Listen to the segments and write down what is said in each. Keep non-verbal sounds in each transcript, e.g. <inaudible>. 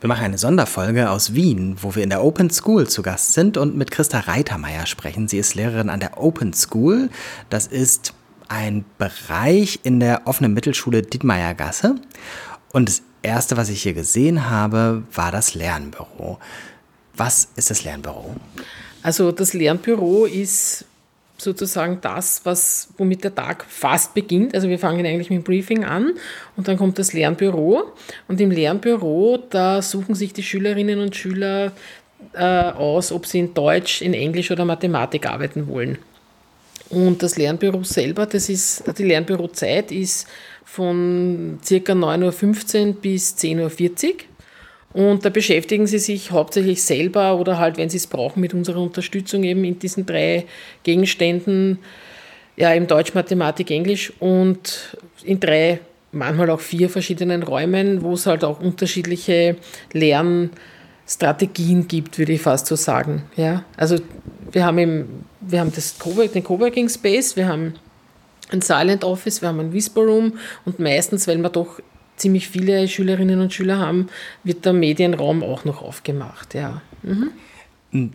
Wir machen eine Sonderfolge aus Wien, wo wir in der Open School zu Gast sind und mit Christa Reitermeier sprechen. Sie ist Lehrerin an der Open School. Das ist ein Bereich in der offenen Mittelschule Dietmeiergasse. Und das Erste, was ich hier gesehen habe, war das Lernbüro. Was ist das Lernbüro? Also das Lernbüro ist sozusagen das, was, womit der Tag fast beginnt. Also wir fangen eigentlich mit dem Briefing an und dann kommt das Lernbüro. Und im Lernbüro, da suchen sich die Schülerinnen und Schüler äh, aus, ob sie in Deutsch, in Englisch oder Mathematik arbeiten wollen. Und das Lernbüro selber, das ist, die Lernbürozeit ist von ca. 9.15 Uhr bis 10.40 Uhr. Und da beschäftigen sie sich hauptsächlich selber oder halt, wenn sie es brauchen, mit unserer Unterstützung eben in diesen drei Gegenständen, ja, im Deutsch, Mathematik, Englisch und in drei, manchmal auch vier verschiedenen Räumen, wo es halt auch unterschiedliche Lernstrategien gibt, würde ich fast so sagen. Ja, also wir haben, im, wir haben das den Coworking Space, wir haben ein Silent Office, wir haben ein Whisper Room und meistens, weil wir doch ziemlich viele Schülerinnen und Schüler haben, wird der Medienraum auch noch aufgemacht. Ja. Mhm.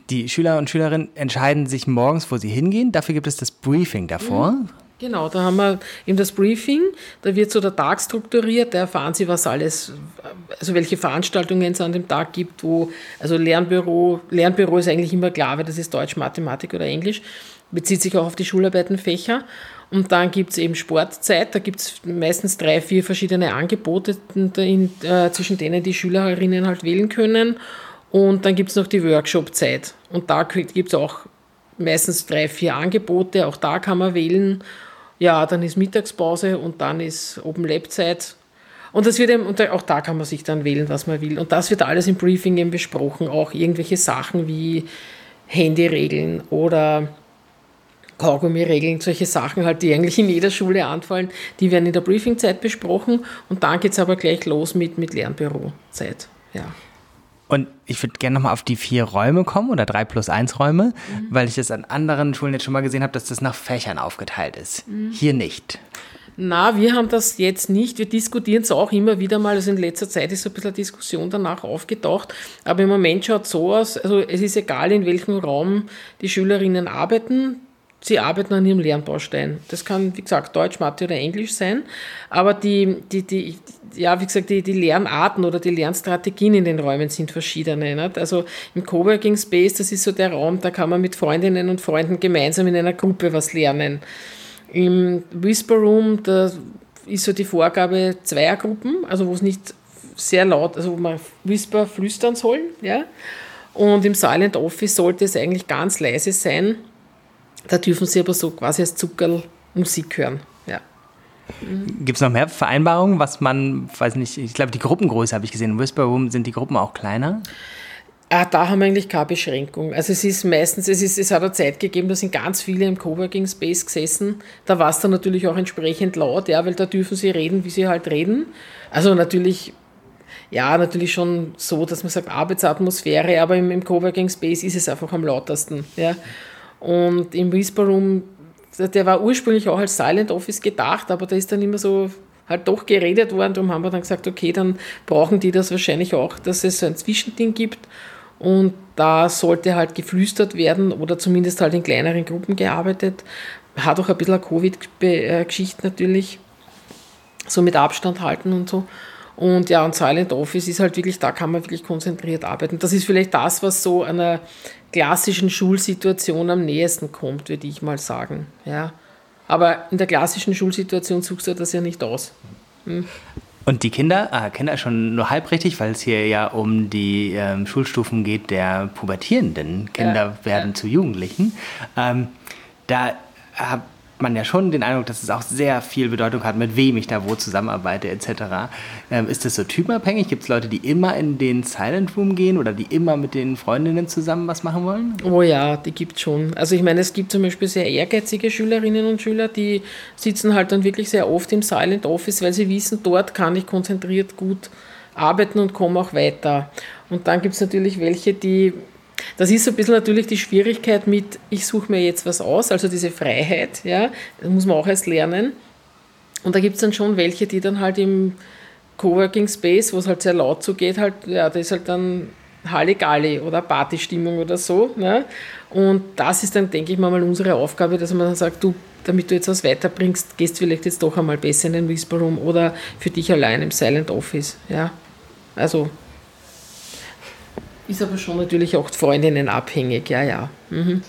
Die Schüler und Schülerinnen entscheiden sich morgens, wo sie hingehen. Dafür gibt es das Briefing davor. Mhm. Genau, da haben wir eben das Briefing, da wird so der Tag strukturiert, da erfahren Sie, was alles, also welche Veranstaltungen es an dem Tag gibt, wo, also Lernbüro, Lernbüro ist eigentlich immer klar, weil das ist Deutsch, Mathematik oder Englisch, bezieht sich auch auf die Schularbeitenfächer. Und dann gibt es eben Sportzeit, da gibt es meistens drei, vier verschiedene Angebote, in, äh, zwischen denen die Schülerinnen halt wählen können. Und dann gibt es noch die Workshop-Zeit. Und da gibt es auch meistens drei, vier Angebote, auch da kann man wählen. Ja, dann ist Mittagspause und dann ist Open Lab Zeit. Und das wird eben, und auch da kann man sich dann wählen, was man will. Und das wird alles im Briefing eben besprochen, auch irgendwelche Sachen wie Handyregeln oder Kaugummi-Regeln, solche Sachen halt, die eigentlich in jeder Schule anfallen, die werden in der Briefingzeit besprochen und dann geht es aber gleich los mit, mit Lernbürozeit. Ja. Und ich würde gerne nochmal auf die vier Räume kommen oder drei plus eins Räume, mhm. weil ich das an anderen Schulen jetzt schon mal gesehen habe, dass das nach Fächern aufgeteilt ist. Mhm. Hier nicht. Na, wir haben das jetzt nicht. Wir diskutieren es auch immer wieder mal. Also in letzter Zeit ist so ein bisschen eine Diskussion danach aufgetaucht. Aber im Moment schaut es so aus, also es ist egal, in welchem Raum die Schülerinnen arbeiten sie arbeiten an ihrem Lernbaustein. Das kann, wie gesagt, Deutsch, Mathe oder Englisch sein, aber die, die, die, ja, wie gesagt, die, die Lernarten oder die Lernstrategien in den Räumen sind verschiedene. Nicht? Also im Coworking Space, das ist so der Raum, da kann man mit Freundinnen und Freunden gemeinsam in einer Gruppe was lernen. Im Whisper Room, da ist so die Vorgabe Zweiergruppen, also wo es nicht sehr laut, also wo man Whisper flüstern soll, ja. Und im Silent Office sollte es eigentlich ganz leise sein, da dürfen sie aber so quasi als Zuckerl Musik hören. Ja. Gibt es noch mehr Vereinbarungen, was man, weiß nicht, ich glaube, die Gruppengröße habe ich gesehen. In Whisper Room sind die Gruppen auch kleiner? Ah, da haben wir eigentlich keine Beschränkung. Also es ist meistens, es, ist, es hat eine Zeit gegeben, da sind ganz viele im Coworking Space gesessen. Da war es dann natürlich auch entsprechend laut, ja, weil da dürfen sie reden, wie sie halt reden. Also natürlich, ja, natürlich schon so, dass man sagt Arbeitsatmosphäre, aber im, im Coworking Space ist es einfach am lautesten, ja. Und im Whisper Room, der war ursprünglich auch als Silent Office gedacht, aber da ist dann immer so halt doch geredet worden. Darum haben wir dann gesagt, okay, dann brauchen die das wahrscheinlich auch, dass es so ein Zwischending gibt. Und da sollte halt geflüstert werden oder zumindest halt in kleineren Gruppen gearbeitet. Hat auch ein bisschen Covid-Geschichte natürlich, so mit Abstand halten und so. Und ja, und Silent Office ist halt wirklich, da kann man wirklich konzentriert arbeiten. Das ist vielleicht das, was so einer klassischen Schulsituation am nächsten kommt, würde ich mal sagen. Ja. Aber in der klassischen Schulsituation suchst du das ja nicht aus. Hm. Und die Kinder, ah, Kinder schon nur halb richtig, weil es hier ja um die ähm, Schulstufen geht der pubertierenden Kinder ja, werden ja. zu Jugendlichen. Ähm, da habe man ja schon den Eindruck, dass es auch sehr viel Bedeutung hat, mit wem ich da wo zusammenarbeite etc. Ähm, ist das so typenabhängig? Gibt es Leute, die immer in den Silent Room gehen oder die immer mit den Freundinnen zusammen was machen wollen? Oh ja, die gibt es schon. Also ich meine, es gibt zum Beispiel sehr ehrgeizige Schülerinnen und Schüler, die sitzen halt dann wirklich sehr oft im Silent Office, weil sie wissen, dort kann ich konzentriert gut arbeiten und komme auch weiter. Und dann gibt es natürlich welche, die das ist so ein bisschen natürlich die Schwierigkeit mit, ich suche mir jetzt was aus, also diese Freiheit, ja, das muss man auch erst lernen. Und da gibt es dann schon welche, die dann halt im, Coworking Space, wo es halt sehr laut zugeht, halt, ja, das ist halt dann Halligalli oder Partystimmung oder so. Ne? Und das ist dann, denke ich mal, unsere Aufgabe, dass man dann sagt, du, damit du jetzt was weiterbringst, gehst vielleicht jetzt doch einmal besser in den Whisper Room oder für dich allein im Silent Office. Ja? Also ist aber schon natürlich auch Freundinnen abhängig, ja, ja. Mhm.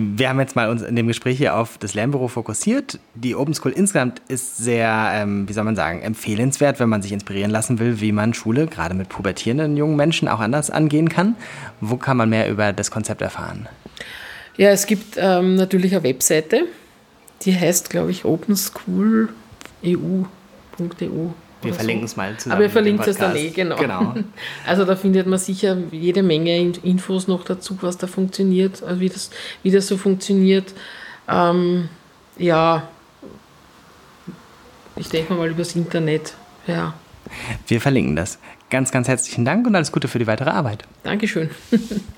Wir haben jetzt mal uns in dem Gespräch hier auf das Lernbüro fokussiert. Die Open School insgesamt ist sehr, ähm, wie soll man sagen, empfehlenswert, wenn man sich inspirieren lassen will, wie man Schule gerade mit pubertierenden jungen Menschen auch anders angehen kann. Wo kann man mehr über das Konzept erfahren? Ja, es gibt ähm, natürlich eine Webseite, die heißt, glaube ich, openschool.eu.eu. Wir verlinken es mal zusammen. Aber wir verlinken es dann eh, genau. genau. <laughs> Also da findet man sicher jede Menge Infos noch dazu, was da funktioniert, also wie das, wie das so funktioniert. Ähm, ja, ich denke mal übers Internet. Ja. Wir verlinken das. Ganz, ganz herzlichen Dank und alles Gute für die weitere Arbeit. Dankeschön. <laughs>